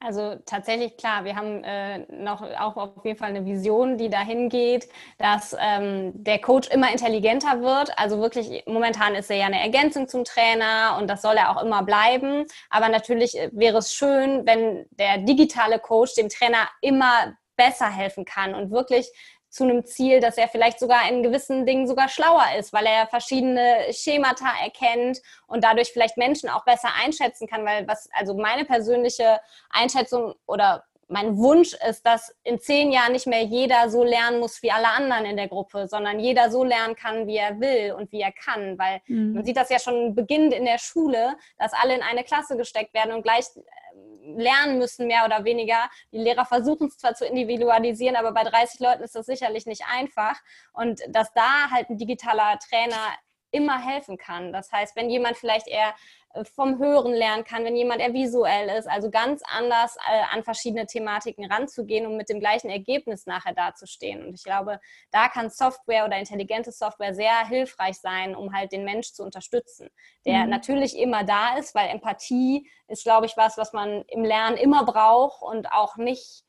Also tatsächlich klar, wir haben äh, noch auch auf jeden Fall eine Vision, die dahin geht, dass ähm, der Coach immer intelligenter wird. Also wirklich, momentan ist er ja eine Ergänzung zum Trainer und das soll er auch immer bleiben. Aber natürlich äh, wäre es schön, wenn der digitale Coach dem Trainer immer besser helfen kann und wirklich zu einem Ziel, dass er vielleicht sogar in gewissen Dingen sogar schlauer ist, weil er verschiedene Schemata erkennt und dadurch vielleicht Menschen auch besser einschätzen kann, weil was, also meine persönliche Einschätzung oder mein Wunsch ist, dass in zehn Jahren nicht mehr jeder so lernen muss wie alle anderen in der Gruppe, sondern jeder so lernen kann, wie er will und wie er kann. Weil mhm. man sieht das ja schon beginnend in der Schule, dass alle in eine Klasse gesteckt werden und gleich lernen müssen, mehr oder weniger. Die Lehrer versuchen es zwar zu individualisieren, aber bei 30 Leuten ist das sicherlich nicht einfach. Und dass da halt ein digitaler Trainer immer helfen kann. Das heißt, wenn jemand vielleicht eher vom Hören lernen kann, wenn jemand eher visuell ist, also ganz anders äh, an verschiedene Thematiken ranzugehen, um mit dem gleichen Ergebnis nachher dazustehen. Und ich glaube, da kann Software oder intelligente Software sehr hilfreich sein, um halt den Mensch zu unterstützen, der mhm. natürlich immer da ist, weil Empathie ist, glaube ich, was, was man im Lernen immer braucht und auch nicht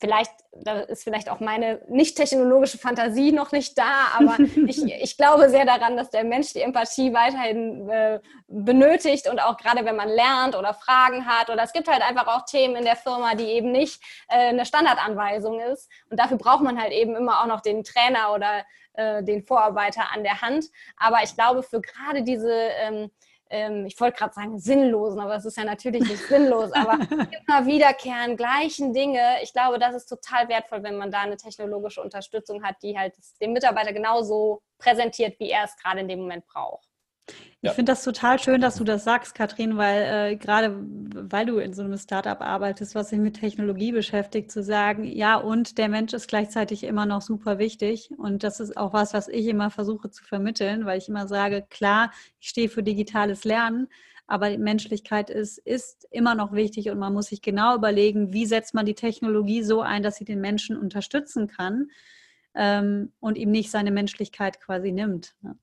vielleicht, da ist vielleicht auch meine nicht technologische Fantasie noch nicht da, aber ich, ich glaube sehr daran, dass der Mensch die Empathie weiterhin äh, benötigt und auch gerade wenn man lernt oder Fragen hat oder es gibt halt einfach auch Themen in der Firma, die eben nicht äh, eine Standardanweisung ist und dafür braucht man halt eben immer auch noch den Trainer oder äh, den Vorarbeiter an der Hand. Aber ich glaube, für gerade diese ähm, ähm, ich wollte gerade sagen sinnlosen, aber es ist ja natürlich nicht sinnlos, aber immer wiederkehren, gleichen Dinge. Ich glaube, das ist total wertvoll, wenn man da eine technologische Unterstützung hat, die halt den Mitarbeiter genauso präsentiert, wie er es gerade in dem Moment braucht. Ich finde das total schön, dass du das sagst, Katrin, weil äh, gerade weil du in so einem Startup arbeitest, was sich mit Technologie beschäftigt, zu sagen, ja, und der Mensch ist gleichzeitig immer noch super wichtig. Und das ist auch was, was ich immer versuche zu vermitteln, weil ich immer sage, klar, ich stehe für digitales Lernen, aber die Menschlichkeit ist, ist immer noch wichtig und man muss sich genau überlegen, wie setzt man die Technologie so ein, dass sie den Menschen unterstützen kann ähm, und ihm nicht seine Menschlichkeit quasi nimmt. Ne?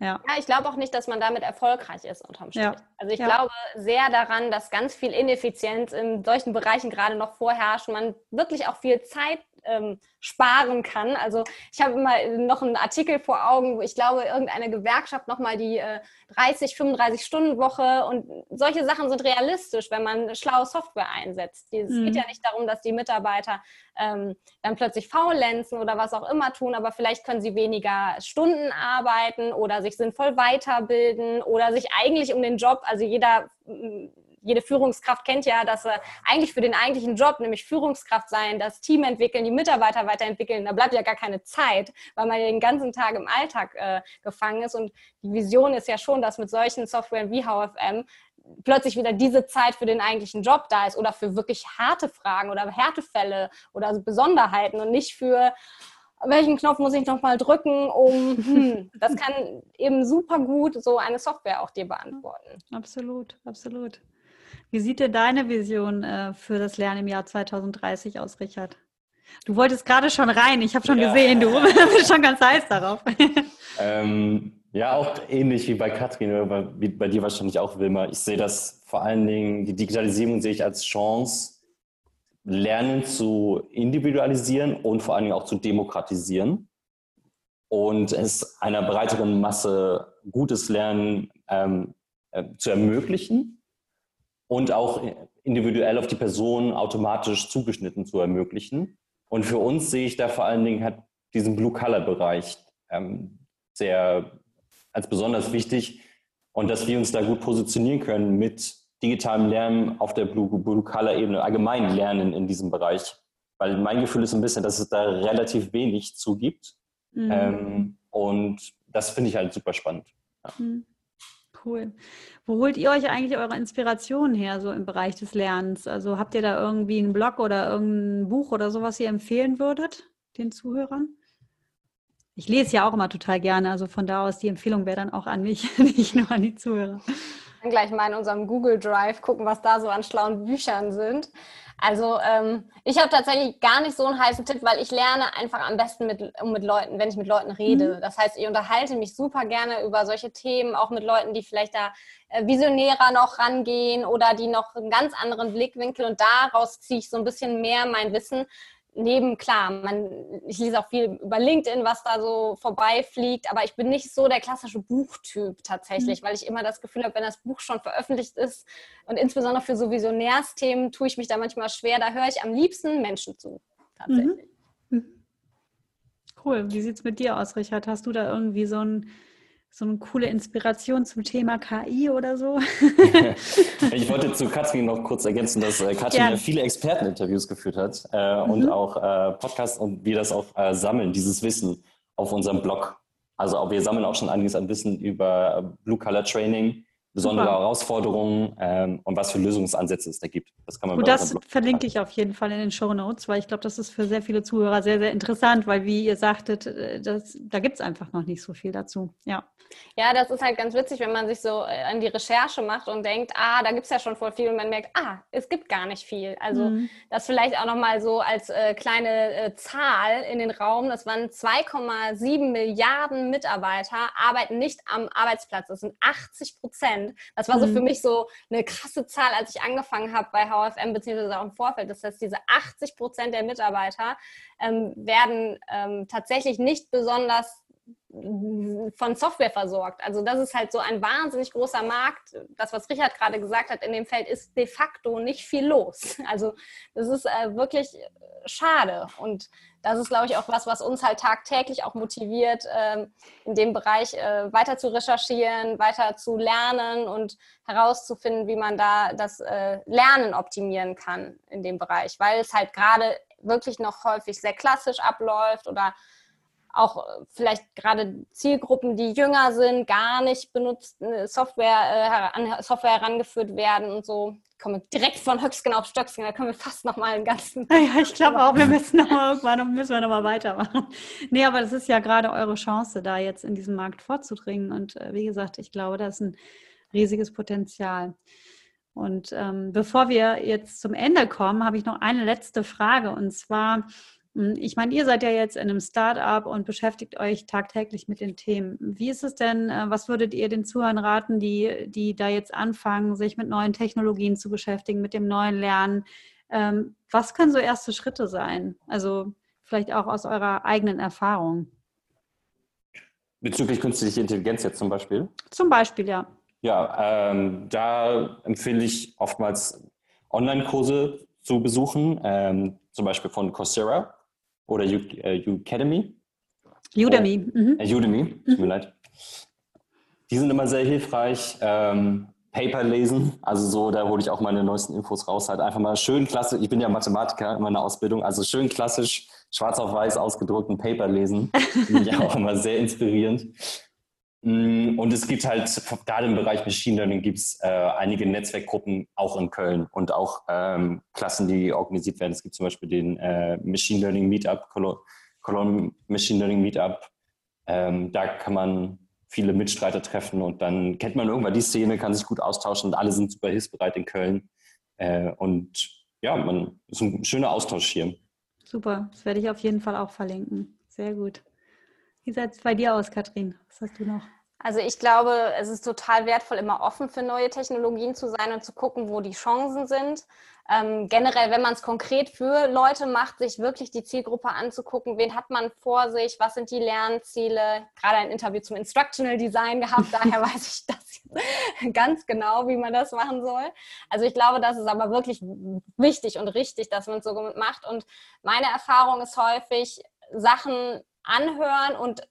Ja. ja, ich glaube auch nicht, dass man damit erfolgreich ist unterm Strich. Ja. Also ich ja. glaube sehr daran, dass ganz viel Ineffizienz in solchen Bereichen gerade noch vorherrscht. Man wirklich auch viel Zeit ähm, sparen kann. Also ich habe immer noch einen Artikel vor Augen, wo ich glaube, irgendeine Gewerkschaft nochmal die äh, 30, 35 Stunden Woche und solche Sachen sind realistisch, wenn man schlaue Software einsetzt. Es mhm. geht ja nicht darum, dass die Mitarbeiter ähm, dann plötzlich faulenzen oder was auch immer tun, aber vielleicht können sie weniger Stunden arbeiten oder sich sinnvoll weiterbilden oder sich eigentlich um den Job, also jeder jede Führungskraft kennt ja, dass er eigentlich für den eigentlichen Job, nämlich Führungskraft sein, das Team entwickeln, die Mitarbeiter weiterentwickeln, da bleibt ja gar keine Zeit, weil man ja den ganzen Tag im Alltag äh, gefangen ist. Und die Vision ist ja schon, dass mit solchen Softwaren wie HFM plötzlich wieder diese Zeit für den eigentlichen Job da ist oder für wirklich harte Fragen oder Härtefälle oder Besonderheiten und nicht für welchen Knopf muss ich nochmal drücken, um, hm, das kann eben super gut so eine Software auch dir beantworten. Absolut, absolut. Wie sieht denn deine Vision äh, für das Lernen im Jahr 2030 aus, Richard? Du wolltest gerade schon rein. Ich habe schon ja. gesehen, du bist schon ganz heiß darauf. Ähm, ja, auch ähnlich wie bei Katrin oder bei, bei dir wahrscheinlich auch, Wilma. Ich sehe das vor allen Dingen, die Digitalisierung sehe ich als Chance, Lernen zu individualisieren und vor allen Dingen auch zu demokratisieren und es einer breiteren Masse gutes Lernen ähm, äh, zu ermöglichen und auch individuell auf die Person automatisch zugeschnitten zu ermöglichen. Und für uns sehe ich da vor allen Dingen halt diesen Blue-Color-Bereich ähm, sehr als besonders wichtig und dass wir uns da gut positionieren können mit digitalem Lernen auf der Blue-Color-Ebene, allgemein Lernen in diesem Bereich. Weil mein Gefühl ist ein bisschen, dass es da relativ wenig zugibt. Mhm. Ähm, und das finde ich halt super spannend. Ja. Mhm. Cool. Wo holt ihr euch eigentlich eure Inspirationen her, so im Bereich des Lernens? Also habt ihr da irgendwie einen Blog oder irgendein Buch oder sowas ihr empfehlen würdet, den Zuhörern? Ich lese ja auch immer total gerne, also von da aus die Empfehlung wäre dann auch an mich, nicht nur an die Zuhörer. Kann gleich mal in unserem Google Drive gucken, was da so an schlauen Büchern sind. Also ähm, ich habe tatsächlich gar nicht so einen heißen Tipp, weil ich lerne einfach am besten mit, mit Leuten, wenn ich mit Leuten rede. Mhm. Das heißt, ich unterhalte mich super gerne über solche Themen, auch mit Leuten, die vielleicht da äh, visionärer noch rangehen oder die noch einen ganz anderen Blickwinkel und daraus ziehe ich so ein bisschen mehr mein Wissen neben, klar, man, ich lese auch viel über LinkedIn, was da so vorbeifliegt, aber ich bin nicht so der klassische Buchtyp tatsächlich, mhm. weil ich immer das Gefühl habe, wenn das Buch schon veröffentlicht ist und insbesondere für so Visionärsthemen tue ich mich da manchmal schwer, da höre ich am liebsten Menschen zu. tatsächlich. Mhm. mhm. Cool. Wie sieht es mit dir aus, Richard? Hast du da irgendwie so ein so eine coole Inspiration zum Thema KI oder so? ich wollte zu Katrin noch kurz ergänzen, dass äh, Katrin ja. viele Experteninterviews geführt hat äh, mhm. und auch äh, Podcasts und wir das auch äh, sammeln, dieses Wissen auf unserem Blog. Also auch, wir sammeln auch schon einiges an Wissen über Blue Color Training, besondere Super. Herausforderungen ähm, und was für Lösungsansätze es da gibt. Das kann man Gut, das verlinke ich auf jeden Fall in den Show Notes, weil ich glaube, das ist für sehr viele Zuhörer sehr, sehr interessant, weil wie ihr sagtet, äh, das, da gibt es einfach noch nicht so viel dazu. Ja. Ja, das ist halt ganz witzig, wenn man sich so äh, an die Recherche macht und denkt, ah, da gibt es ja schon voll viel und man merkt, ah, es gibt gar nicht viel. Also mhm. das vielleicht auch nochmal so als äh, kleine äh, Zahl in den Raum, das waren 2,7 Milliarden Mitarbeiter arbeiten nicht am Arbeitsplatz. Das sind 80 Prozent Prozent. Das war so mhm. für mich so eine krasse Zahl, als ich angefangen habe bei HFM, beziehungsweise auch im Vorfeld. Das heißt, diese 80 Prozent der Mitarbeiter ähm, werden ähm, tatsächlich nicht besonders von Software versorgt. Also das ist halt so ein wahnsinnig großer Markt. Das, was Richard gerade gesagt hat, in dem Feld ist de facto nicht viel los. Also das ist äh, wirklich schade. Und das ist, glaube ich, auch was, was uns halt tagtäglich auch motiviert, ähm, in dem Bereich äh, weiter zu recherchieren, weiter zu lernen und herauszufinden, wie man da das äh, Lernen optimieren kann in dem Bereich, weil es halt gerade wirklich noch häufig sehr klassisch abläuft oder auch äh, vielleicht gerade Zielgruppen, die jünger sind, gar nicht benutzt, äh, Software, äh, Software herangeführt werden und so. Ich komme direkt von Höchstgen auf Stöcksken, da können wir fast noch mal einen ganzen... Ja, ich glaube auch, wir müssen noch mal irgendwann müssen wir noch mal weitermachen. Nee, aber das ist ja gerade eure Chance, da jetzt in diesem Markt vorzudringen. Und äh, wie gesagt, ich glaube, das ist ein riesiges Potenzial. Und ähm, bevor wir jetzt zum Ende kommen, habe ich noch eine letzte Frage. Und zwar, ich meine, ihr seid ja jetzt in einem Start-up und beschäftigt euch tagtäglich mit den Themen. Wie ist es denn, äh, was würdet ihr den Zuhörern raten, die, die da jetzt anfangen, sich mit neuen Technologien zu beschäftigen, mit dem neuen Lernen? Ähm, was können so erste Schritte sein? Also vielleicht auch aus eurer eigenen Erfahrung. Bezüglich künstlicher Intelligenz jetzt zum Beispiel? Zum Beispiel, ja. Ja, ähm, da empfehle ich oftmals Online-Kurse zu besuchen, ähm, zum Beispiel von Coursera oder U äh, Udemy. Udemy. Oh, mhm. äh, Udemy, tut mir mhm. leid. Die sind immer sehr hilfreich. Ähm, Paper lesen, also so, da hole ich auch meine neuesten Infos raus. Halt einfach mal schön klassisch, ich bin ja Mathematiker in meiner Ausbildung, also schön klassisch schwarz auf weiß ausgedruckten Paper lesen. Finde ich auch immer sehr inspirierend. Mm, und es gibt halt, gerade im Bereich Machine Learning gibt es äh, einige Netzwerkgruppen auch in Köln und auch ähm, Klassen, die organisiert werden. Es gibt zum Beispiel den äh, Machine Learning Meetup, Cologne Machine Learning Meetup. Ähm, da kann man viele Mitstreiter treffen und dann kennt man irgendwann die Szene, kann sich gut austauschen und alle sind super hilfsbereit in Köln. Äh, und ja, man ist ein schöner Austausch hier. Super, das werde ich auf jeden Fall auch verlinken. Sehr gut. Wie sieht es bei dir aus, Katrin? Was hast du noch? Also ich glaube, es ist total wertvoll, immer offen für neue Technologien zu sein und zu gucken, wo die Chancen sind. Ähm, generell, wenn man es konkret für Leute macht, sich wirklich die Zielgruppe anzugucken, wen hat man vor sich, was sind die Lernziele. Gerade ein Interview zum Instructional Design gehabt, daher weiß ich das ganz genau, wie man das machen soll. Also ich glaube, das ist aber wirklich wichtig und richtig, dass man es so macht. Und meine Erfahrung ist häufig, Sachen anhören und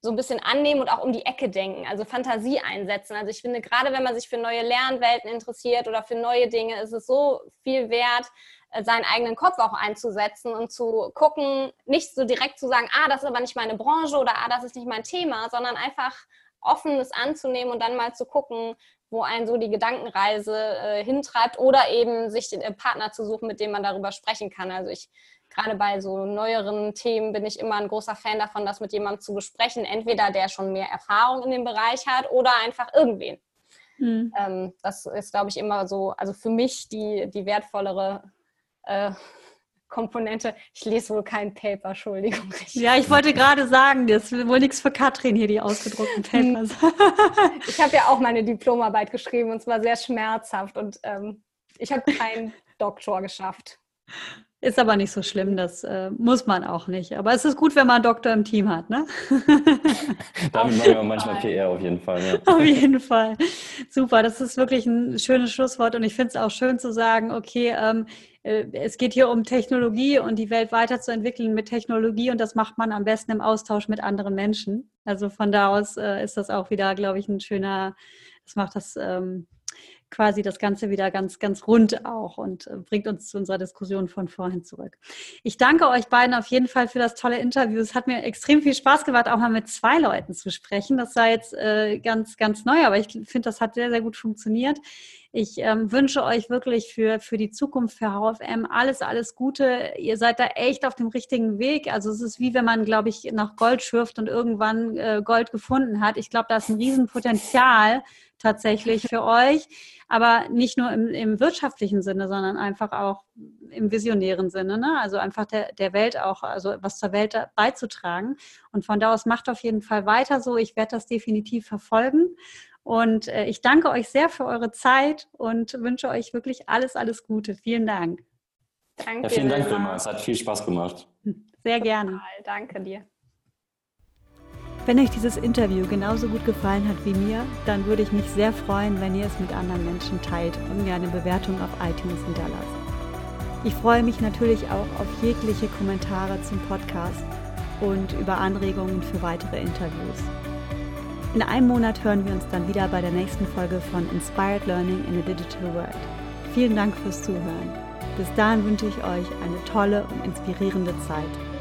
so ein bisschen annehmen und auch um die Ecke denken, also Fantasie einsetzen. Also ich finde, gerade wenn man sich für neue Lernwelten interessiert oder für neue Dinge, ist es so viel wert, äh, seinen eigenen Kopf auch einzusetzen und zu gucken, nicht so direkt zu sagen, ah, das ist aber nicht meine Branche oder ah, das ist nicht mein Thema, sondern einfach offenes anzunehmen und dann mal zu gucken, wo einen so die Gedankenreise äh, hintreibt oder eben sich den äh, Partner zu suchen, mit dem man darüber sprechen kann. Also ich gerade bei so neueren Themen bin ich immer ein großer Fan davon, das mit jemandem zu besprechen, entweder der schon mehr Erfahrung in dem Bereich hat oder einfach irgendwen. Mhm. Ähm, das ist, glaube ich, immer so, also für mich die, die wertvollere äh, Komponente. Ich lese wohl kein Paper, Entschuldigung. Ja, ich wollte gerade sagen, das ist wohl nichts für Katrin hier, die ausgedruckten Papers. ich habe ja auch meine Diplomarbeit geschrieben und zwar sehr schmerzhaft und ähm, ich habe keinen Doktor geschafft. Ist aber nicht so schlimm, das äh, muss man auch nicht. Aber es ist gut, wenn man einen Doktor im Team hat, ne? Damit machen wir manchmal PR auf jeden Fall. Ja. Auf jeden Fall. Super, das ist wirklich ein schönes Schlusswort und ich finde es auch schön zu sagen, okay, ähm, äh, es geht hier um Technologie und die Welt weiterzuentwickeln mit Technologie und das macht man am besten im Austausch mit anderen Menschen. Also von da aus äh, ist das auch wieder, glaube ich, ein schöner, das macht das ähm, quasi das Ganze wieder ganz, ganz rund auch und äh, bringt uns zu unserer Diskussion von vorhin zurück. Ich danke euch beiden auf jeden Fall für das tolle Interview. Es hat mir extrem viel Spaß gemacht, auch mal mit zwei Leuten zu sprechen. Das war jetzt äh, ganz, ganz neu, aber ich finde, das hat sehr, sehr gut funktioniert. Ich ähm, wünsche euch wirklich für, für die Zukunft, für HFM alles, alles Gute. Ihr seid da echt auf dem richtigen Weg. Also es ist wie wenn man, glaube ich, nach Gold schürft und irgendwann äh, Gold gefunden hat. Ich glaube, da ist ein Riesenpotenzial tatsächlich für euch, aber nicht nur im, im wirtschaftlichen Sinne, sondern einfach auch im visionären Sinne. Ne? Also einfach der, der Welt auch, also was zur Welt beizutragen. Und von da aus macht auf jeden Fall weiter so. Ich werde das definitiv verfolgen. Und äh, ich danke euch sehr für eure Zeit und wünsche euch wirklich alles, alles Gute. Vielen Dank. Danke. Ja, vielen Dank, Wilma. Es hat viel Spaß gemacht. Sehr gerne. Danke dir. Wenn euch dieses Interview genauso gut gefallen hat wie mir, dann würde ich mich sehr freuen, wenn ihr es mit anderen Menschen teilt und mir eine Bewertung auf iTunes hinterlasst. Ich freue mich natürlich auch auf jegliche Kommentare zum Podcast und über Anregungen für weitere Interviews. In einem Monat hören wir uns dann wieder bei der nächsten Folge von Inspired Learning in a Digital World. Vielen Dank fürs Zuhören. Bis dahin wünsche ich euch eine tolle und inspirierende Zeit.